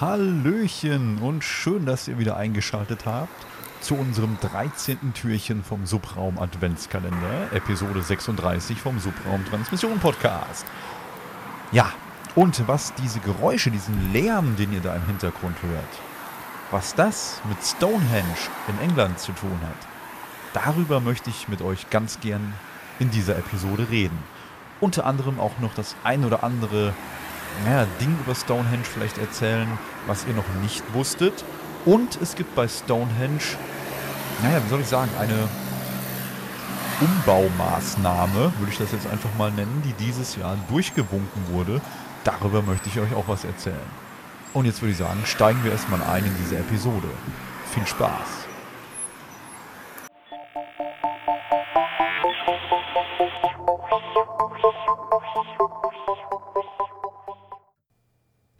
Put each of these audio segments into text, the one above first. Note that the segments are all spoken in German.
Hallöchen und schön, dass ihr wieder eingeschaltet habt zu unserem 13. Türchen vom Subraum Adventskalender, Episode 36 vom Subraum Transmission Podcast. Ja, und was diese Geräusche, diesen Lärm, den ihr da im Hintergrund hört, was das mit Stonehenge in England zu tun hat, darüber möchte ich mit euch ganz gern in dieser Episode reden. Unter anderem auch noch das ein oder andere naja, Ding über Stonehenge vielleicht erzählen, was ihr noch nicht wusstet. Und es gibt bei Stonehenge, naja, wie soll ich sagen, eine Umbaumaßnahme, würde ich das jetzt einfach mal nennen, die dieses Jahr durchgewunken wurde. Darüber möchte ich euch auch was erzählen. Und jetzt würde ich sagen, steigen wir erstmal ein in diese Episode. Viel Spaß!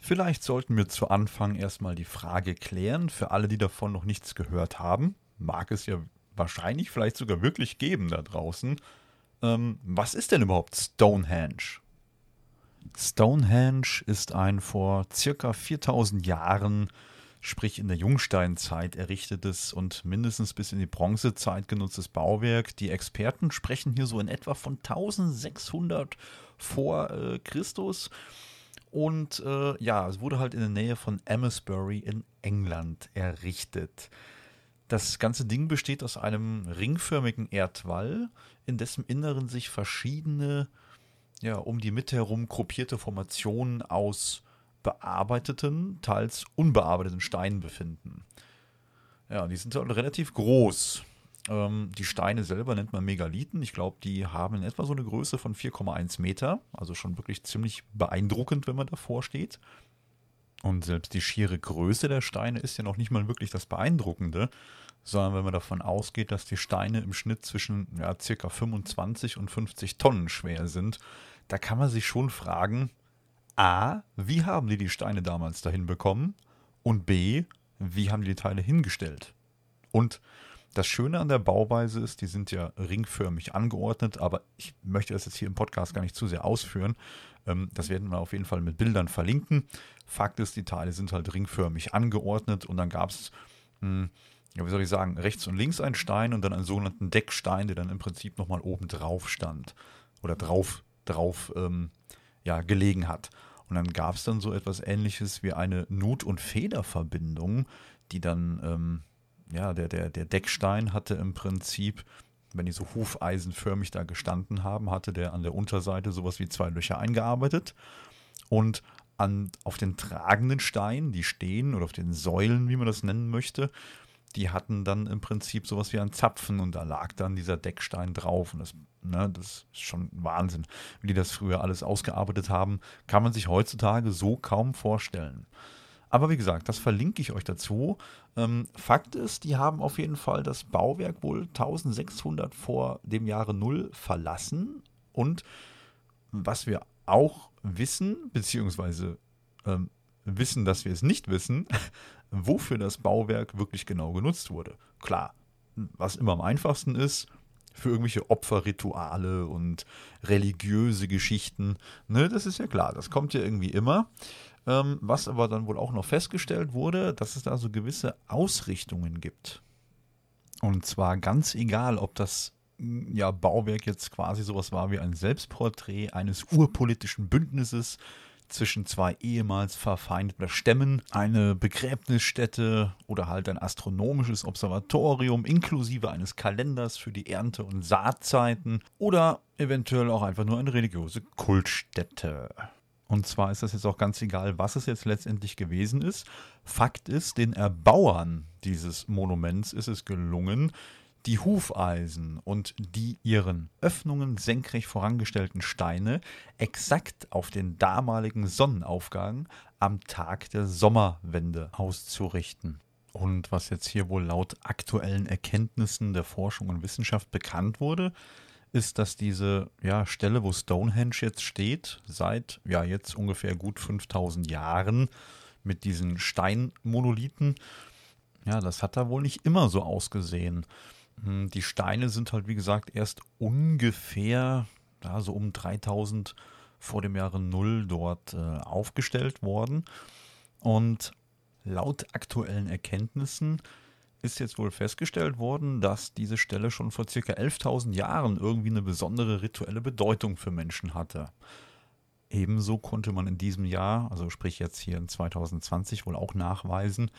Vielleicht sollten wir zu Anfang erstmal die Frage klären, für alle, die davon noch nichts gehört haben, mag es ja wahrscheinlich vielleicht sogar wirklich geben da draußen. Ähm, was ist denn überhaupt Stonehenge? Stonehenge ist ein vor circa 4000 Jahren, sprich in der Jungsteinzeit errichtetes und mindestens bis in die Bronzezeit genutztes Bauwerk. Die Experten sprechen hier so in etwa von 1600 vor äh, Christus. Und äh, ja, es wurde halt in der Nähe von Amesbury in England errichtet. Das ganze Ding besteht aus einem ringförmigen Erdwall, in dessen Inneren sich verschiedene, ja, um die Mitte herum gruppierte Formationen aus bearbeiteten, teils unbearbeiteten Steinen befinden. Ja, die sind halt relativ groß. Ähm, die Steine selber nennt man Megalithen. Ich glaube, die haben in etwa so eine Größe von 4,1 Meter. Also schon wirklich ziemlich beeindruckend, wenn man davor steht. Und selbst die schiere Größe der Steine ist ja noch nicht mal wirklich das Beeindruckende, sondern wenn man davon ausgeht, dass die Steine im Schnitt zwischen ja, circa 25 und 50 Tonnen schwer sind, da kann man sich schon fragen, a, wie haben die die Steine damals dahin bekommen? Und b, wie haben die die Teile hingestellt? Und das Schöne an der Bauweise ist, die sind ja ringförmig angeordnet, aber ich möchte das jetzt hier im Podcast gar nicht zu sehr ausführen. Ähm, das werden wir auf jeden Fall mit Bildern verlinken. Fakt ist, die Teile sind halt ringförmig angeordnet und dann gab es, hm, wie soll ich sagen, rechts und links einen Stein und dann einen sogenannten Deckstein, der dann im Prinzip nochmal oben drauf stand oder drauf, drauf ähm, ja, gelegen hat. Und dann gab es dann so etwas ähnliches wie eine Nut- und Federverbindung, die dann ähm, ja, der, der, der Deckstein hatte im Prinzip, wenn die so hufeisenförmig da gestanden haben, hatte der an der Unterseite sowas wie zwei Löcher eingearbeitet. Und an, auf den tragenden Steinen, die stehen, oder auf den Säulen, wie man das nennen möchte, die hatten dann im Prinzip sowas wie ein Zapfen und da lag dann dieser Deckstein drauf. Und das, ne, das ist schon Wahnsinn. Wie die das früher alles ausgearbeitet haben, kann man sich heutzutage so kaum vorstellen. Aber wie gesagt, das verlinke ich euch dazu. Ähm, Fakt ist, die haben auf jeden Fall das Bauwerk wohl 1600 vor dem Jahre Null verlassen. Und was wir auch wissen, beziehungsweise ähm, wissen, dass wir es nicht wissen, wofür das Bauwerk wirklich genau genutzt wurde. Klar, was immer am einfachsten ist, für irgendwelche Opferrituale und religiöse Geschichten. Ne, das ist ja klar, das kommt ja irgendwie immer. Ähm, was aber dann wohl auch noch festgestellt wurde, dass es da so gewisse Ausrichtungen gibt. Und zwar ganz egal, ob das hm, ja, Bauwerk jetzt quasi sowas war wie ein Selbstporträt eines urpolitischen Bündnisses zwischen zwei ehemals verfeindeten Stämmen, eine Begräbnisstätte oder halt ein astronomisches Observatorium inklusive eines Kalenders für die Ernte- und Saatzeiten oder eventuell auch einfach nur eine religiöse Kultstätte. Und zwar ist das jetzt auch ganz egal, was es jetzt letztendlich gewesen ist. Fakt ist, den Erbauern dieses Monuments ist es gelungen, die Hufeisen und die ihren Öffnungen senkrecht vorangestellten Steine exakt auf den damaligen Sonnenaufgang am Tag der Sommerwende auszurichten. Und was jetzt hier wohl laut aktuellen Erkenntnissen der Forschung und Wissenschaft bekannt wurde, ist, dass diese ja, Stelle, wo Stonehenge jetzt steht, seit ja jetzt ungefähr gut 5000 Jahren mit diesen Steinmonolithen, ja, das hat da wohl nicht immer so ausgesehen. Hm, die Steine sind halt, wie gesagt, erst ungefähr ja, so um 3000 vor dem Jahre Null dort äh, aufgestellt worden. Und Laut aktuellen Erkenntnissen ist jetzt wohl festgestellt worden, dass diese Stelle schon vor circa 11.000 Jahren irgendwie eine besondere rituelle Bedeutung für Menschen hatte. Ebenso konnte man in diesem Jahr, also sprich jetzt hier in 2020, wohl auch nachweisen,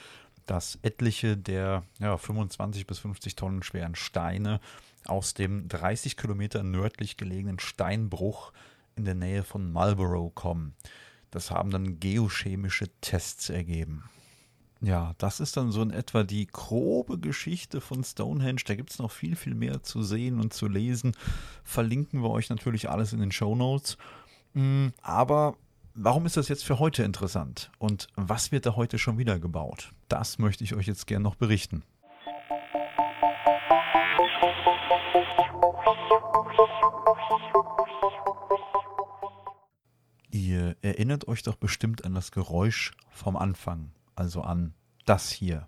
dass etliche der ja, 25 bis 50 Tonnen schweren Steine aus dem 30 Kilometer nördlich gelegenen Steinbruch in der Nähe von Marlborough kommen. Das haben dann geochemische Tests ergeben. Ja, das ist dann so in etwa die grobe Geschichte von Stonehenge. Da gibt es noch viel, viel mehr zu sehen und zu lesen. Verlinken wir euch natürlich alles in den Show Notes. Mm, aber warum ist das jetzt für heute interessant? Und was wird da heute schon wieder gebaut? Das möchte ich euch jetzt gerne noch berichten. Ihr erinnert euch doch bestimmt an das Geräusch vom Anfang also an das hier.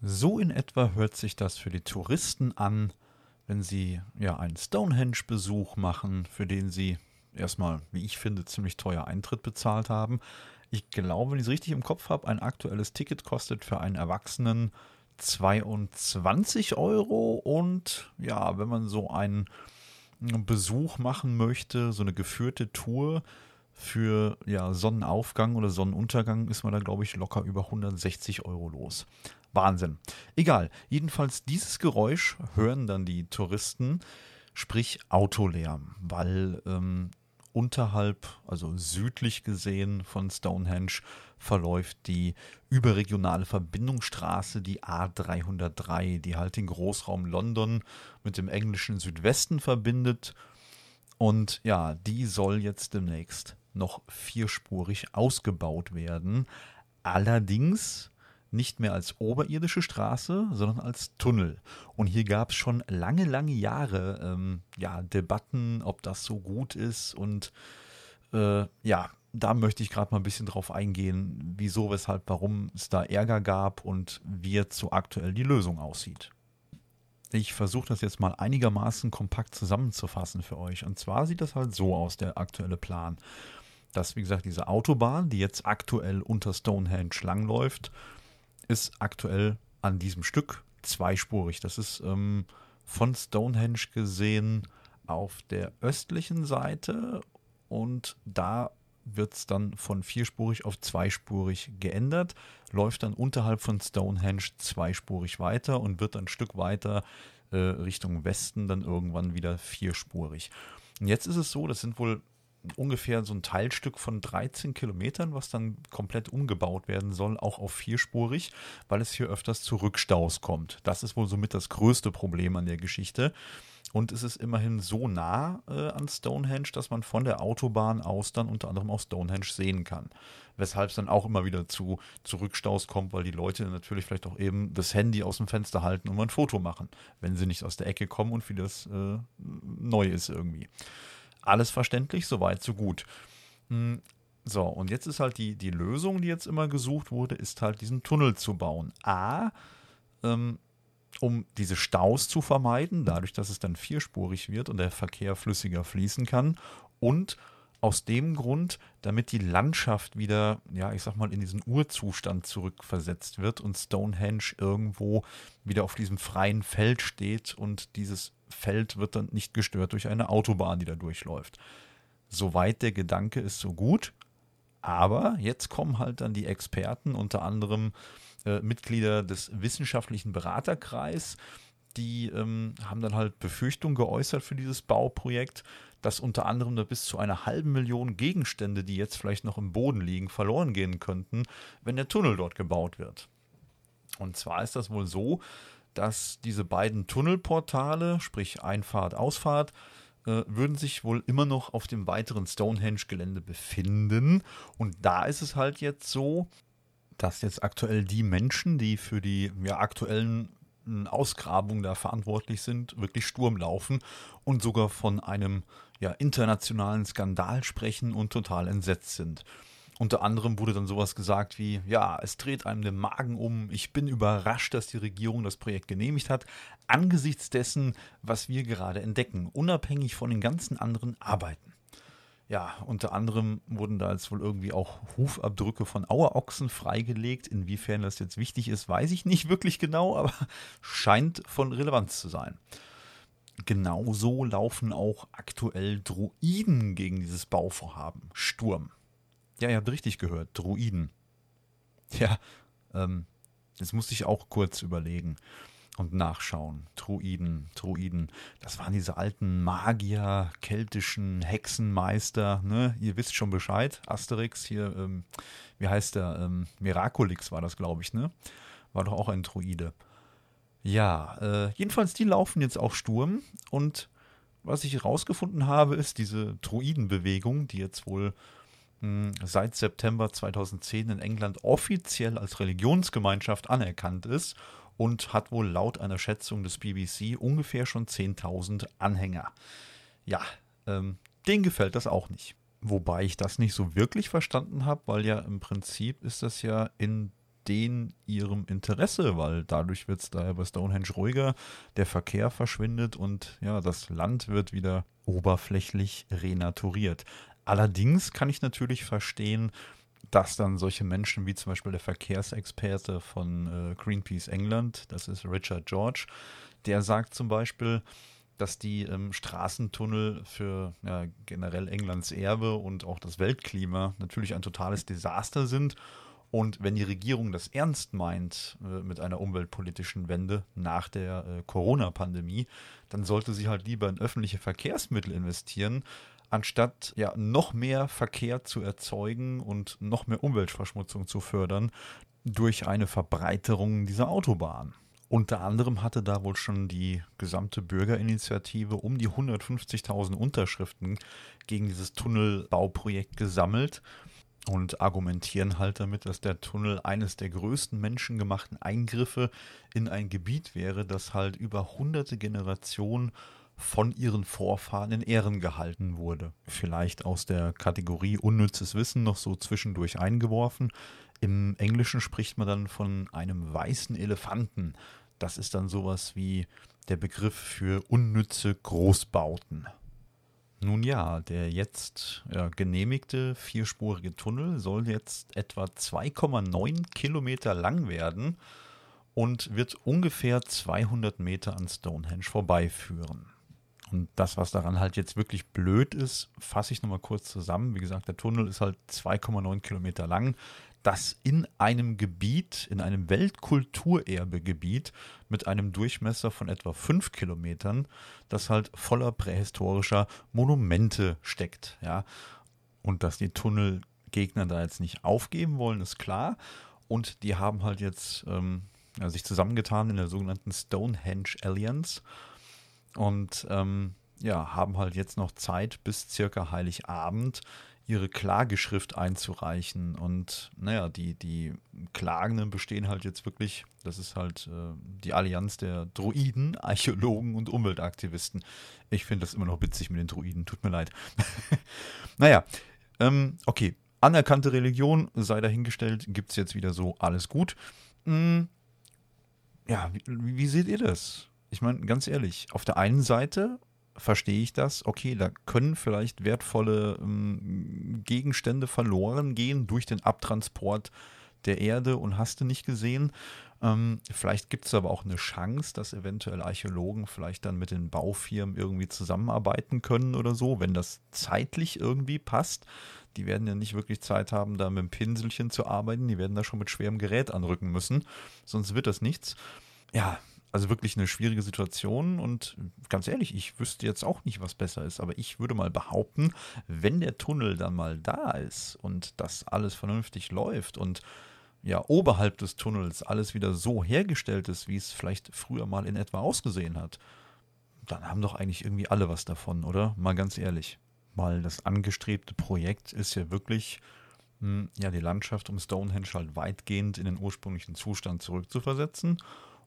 So in etwa hört sich das für die Touristen an, wenn sie ja einen Stonehenge-Besuch machen, für den sie erstmal, wie ich finde, ziemlich teuer Eintritt bezahlt haben. Ich glaube, wenn ich es richtig im Kopf habe, ein aktuelles Ticket kostet für einen Erwachsenen 22 Euro und ja, wenn man so einen Besuch machen möchte, so eine geführte Tour für ja, Sonnenaufgang oder Sonnenuntergang, ist man da, glaube ich, locker über 160 Euro los. Wahnsinn. Egal. Jedenfalls dieses Geräusch hören dann die Touristen, sprich Autolärm, weil ähm, unterhalb, also südlich gesehen von Stonehenge, verläuft die überregionale Verbindungsstraße, die A303, die halt den Großraum London mit dem englischen Südwesten verbindet. Und ja, die soll jetzt demnächst noch vierspurig ausgebaut werden. Allerdings nicht mehr als oberirdische Straße, sondern als Tunnel. Und hier gab es schon lange, lange Jahre ähm, ja, Debatten, ob das so gut ist. Und äh, ja, da möchte ich gerade mal ein bisschen drauf eingehen, wieso, weshalb, warum es da Ärger gab und wie jetzt so aktuell die Lösung aussieht. Ich versuche das jetzt mal einigermaßen kompakt zusammenzufassen für euch. Und zwar sieht das halt so aus, der aktuelle Plan. Dass, wie gesagt, diese Autobahn, die jetzt aktuell unter Stonehenge langläuft, ist aktuell an diesem Stück zweispurig. Das ist ähm, von Stonehenge gesehen auf der östlichen Seite und da wird es dann von vierspurig auf zweispurig geändert, läuft dann unterhalb von Stonehenge zweispurig weiter und wird dann ein Stück weiter äh, Richtung Westen dann irgendwann wieder vierspurig. Und jetzt ist es so, das sind wohl ungefähr so ein Teilstück von 13 Kilometern, was dann komplett umgebaut werden soll, auch auf vierspurig, weil es hier öfters zu Rückstaus kommt. Das ist wohl somit das größte Problem an der Geschichte. Und es ist immerhin so nah äh, an Stonehenge, dass man von der Autobahn aus dann unter anderem auch Stonehenge sehen kann. Weshalb es dann auch immer wieder zu, zu Rückstaus kommt, weil die Leute natürlich vielleicht auch eben das Handy aus dem Fenster halten und mal ein Foto machen, wenn sie nicht aus der Ecke kommen und für das äh, neu ist irgendwie. Alles verständlich, soweit, so gut. Hm, so, und jetzt ist halt die, die Lösung, die jetzt immer gesucht wurde, ist halt diesen Tunnel zu bauen. A, ähm, um diese Staus zu vermeiden, dadurch, dass es dann vierspurig wird und der Verkehr flüssiger fließen kann. Und aus dem Grund, damit die Landschaft wieder, ja, ich sag mal, in diesen Urzustand zurückversetzt wird und Stonehenge irgendwo wieder auf diesem freien Feld steht und dieses Feld wird dann nicht gestört durch eine Autobahn, die da durchläuft. Soweit der Gedanke ist so gut. Aber jetzt kommen halt dann die Experten, unter anderem äh, Mitglieder des wissenschaftlichen Beraterkreis, die ähm, haben dann halt Befürchtungen geäußert für dieses Bauprojekt, dass unter anderem da bis zu einer halben Million Gegenstände, die jetzt vielleicht noch im Boden liegen, verloren gehen könnten, wenn der Tunnel dort gebaut wird. Und zwar ist das wohl so, dass diese beiden Tunnelportale, sprich Einfahrt, Ausfahrt, äh, würden sich wohl immer noch auf dem weiteren Stonehenge-Gelände befinden. Und da ist es halt jetzt so, dass jetzt aktuell die Menschen, die für die ja, aktuellen hm, Ausgrabungen da verantwortlich sind, wirklich Sturm laufen und sogar von einem ja, internationalen Skandal sprechen und total entsetzt sind. Unter anderem wurde dann sowas gesagt wie, ja, es dreht einem den Magen um, ich bin überrascht, dass die Regierung das Projekt genehmigt hat, angesichts dessen, was wir gerade entdecken, unabhängig von den ganzen anderen Arbeiten. Ja, unter anderem wurden da jetzt wohl irgendwie auch Hufabdrücke von Auerochsen freigelegt. Inwiefern das jetzt wichtig ist, weiß ich nicht wirklich genau, aber scheint von Relevanz zu sein. Genauso laufen auch aktuell Druiden gegen dieses Bauvorhaben. Sturm. Ja, ihr habt richtig gehört, Druiden. Ja, ähm, das musste ich auch kurz überlegen und nachschauen. Druiden, Druiden. Das waren diese alten Magier, keltischen Hexenmeister, ne? Ihr wisst schon Bescheid. Asterix hier, ähm, wie heißt der? Ähm, Miraculix war das, glaube ich, ne? War doch auch ein Druide. Ja, äh, jedenfalls, die laufen jetzt auch Sturm und was ich herausgefunden habe, ist diese Druidenbewegung, die jetzt wohl mh, hm, seit September 2010 in England offiziell als Religionsgemeinschaft anerkannt ist und hat wohl laut einer Schätzung des BBC ungefähr schon 10.000 Anhänger. Ja, ähm, denen gefällt das auch nicht. Wobei ich das nicht so wirklich verstanden habe, weil ja im Prinzip ist das ja in den ihrem Interesse, weil dadurch wird es daher bei Stonehenge ruhiger, der Verkehr verschwindet und ja, das Land wird wieder oberflächlich renaturiert. Allerdings kann ich natürlich verstehen, dass dann solche Menschen wie zum Beispiel der Verkehrsexperte von äh, Greenpeace England, das ist Richard George, der sagt zum Beispiel, dass die ähm, Straßentunnel für ja, generell Englands Erbe und auch das Weltklima natürlich ein totales Desaster sind. Und wenn die Regierung das ernst meint äh, mit einer umweltpolitischen Wende nach der äh, Corona-Pandemie, dann sollte sie halt lieber in öffentliche Verkehrsmittel investieren, anstatt ja noch mehr Verkehr zu erzeugen und noch mehr Umweltverschmutzung zu fördern durch eine Verbreiterung dieser Autobahn. Unter anderem hatte da wohl schon die gesamte Bürgerinitiative um die 150.000 Unterschriften gegen dieses Tunnelbauprojekt gesammelt und argumentieren halt damit, dass der Tunnel eines der größten menschengemachten Eingriffe in ein Gebiet wäre, das halt über hunderte Generationen von ihren Vorfahren in Ehren gehalten wurde. Vielleicht aus der Kategorie unnützes Wissen noch so zwischendurch eingeworfen. Im Englischen spricht man dann von einem weißen Elefanten. Das ist dann sowas wie der Begriff für unnütze Großbauten. Nun ja, der jetzt ja, genehmigte vierspurige Tunnel soll jetzt etwa 2,9 Kilometer lang werden und wird ungefähr 200 Meter an Stonehenge vorbeiführen. Und das, was daran halt jetzt wirklich blöd ist, fasse ich nochmal kurz zusammen. Wie gesagt, der Tunnel ist halt 2,9 Kilometer lang das in einem Gebiet, in einem Weltkulturerbegebiet mit einem Durchmesser von etwa fünf Kilometern, das halt voller prähistorischer Monumente steckt. Ja. Und dass die Tunnelgegner da jetzt nicht aufgeben wollen, ist klar. Und die haben halt jetzt ähm, sich zusammengetan in der sogenannten Stonehenge Alliance und ähm, ja, haben halt jetzt noch Zeit bis circa Heiligabend ihre Klageschrift einzureichen. Und naja, die, die Klagenden bestehen halt jetzt wirklich, das ist halt äh, die Allianz der Druiden, Archäologen und Umweltaktivisten. Ich finde das immer noch witzig mit den Druiden, tut mir leid. naja, ähm, okay. Anerkannte Religion sei dahingestellt, gibt es jetzt wieder so, alles gut. Hm, ja, wie, wie seht ihr das? Ich meine, ganz ehrlich, auf der einen Seite verstehe ich das. Okay, da können vielleicht wertvolle ähm, Gegenstände verloren gehen durch den Abtransport der Erde und hast du nicht gesehen. Ähm, vielleicht gibt es aber auch eine Chance, dass eventuell Archäologen vielleicht dann mit den Baufirmen irgendwie zusammenarbeiten können oder so, wenn das zeitlich irgendwie passt. Die werden ja nicht wirklich Zeit haben, da mit dem Pinselchen zu arbeiten. Die werden da schon mit schwerem Gerät anrücken müssen. Sonst wird das nichts. Ja, also wirklich eine schwierige Situation und ganz ehrlich, ich wüsste jetzt auch nicht, was besser ist, aber ich würde mal behaupten, wenn der Tunnel dann mal da ist und das alles vernünftig läuft und ja, oberhalb des Tunnels alles wieder so hergestellt ist, wie es vielleicht früher mal in etwa ausgesehen hat, dann haben doch eigentlich irgendwie alle was davon, oder? Mal ganz ehrlich. Weil das angestrebte Projekt ist ja wirklich, hm, ja, die Landschaft um Stonehenge halt weitgehend in den ursprünglichen Zustand zurückzuversetzen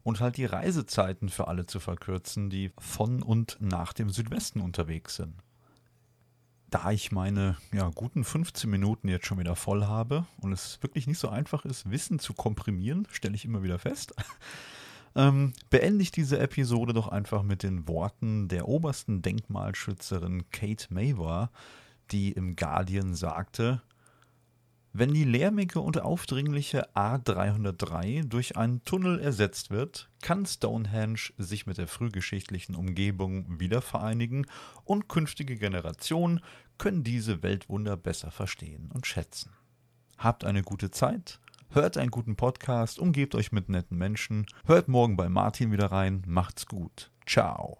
und halt die Reisezeiten für alle zu verkürzen, die von und nach dem Südwesten unterwegs sind. da ich meine ja, guten 15 Minuten jetzt schon wieder voll habe und es wirklich nicht so einfach ist, Wissen zu komprimieren, stelle ich immer wieder fest, ähm, beende ich diese Episode doch einfach mit den Worten der obersten Denkmalschützerin Kate Mavor, die im Guardian sagte, wenn die lärmige und aufdringliche A303 durch einen Tunnel ersetzt wird, kann Stonehenge sich mit der frühgeschichtlichen Umgebung wieder vereinigen und künftige Generationen können diese Weltwunder besser verstehen und schätzen. Habt eine gute Zeit, hört einen guten Podcast, umgebt euch mit netten Menschen, hört morgen bei Martin wieder rein, macht's gut. Ciao.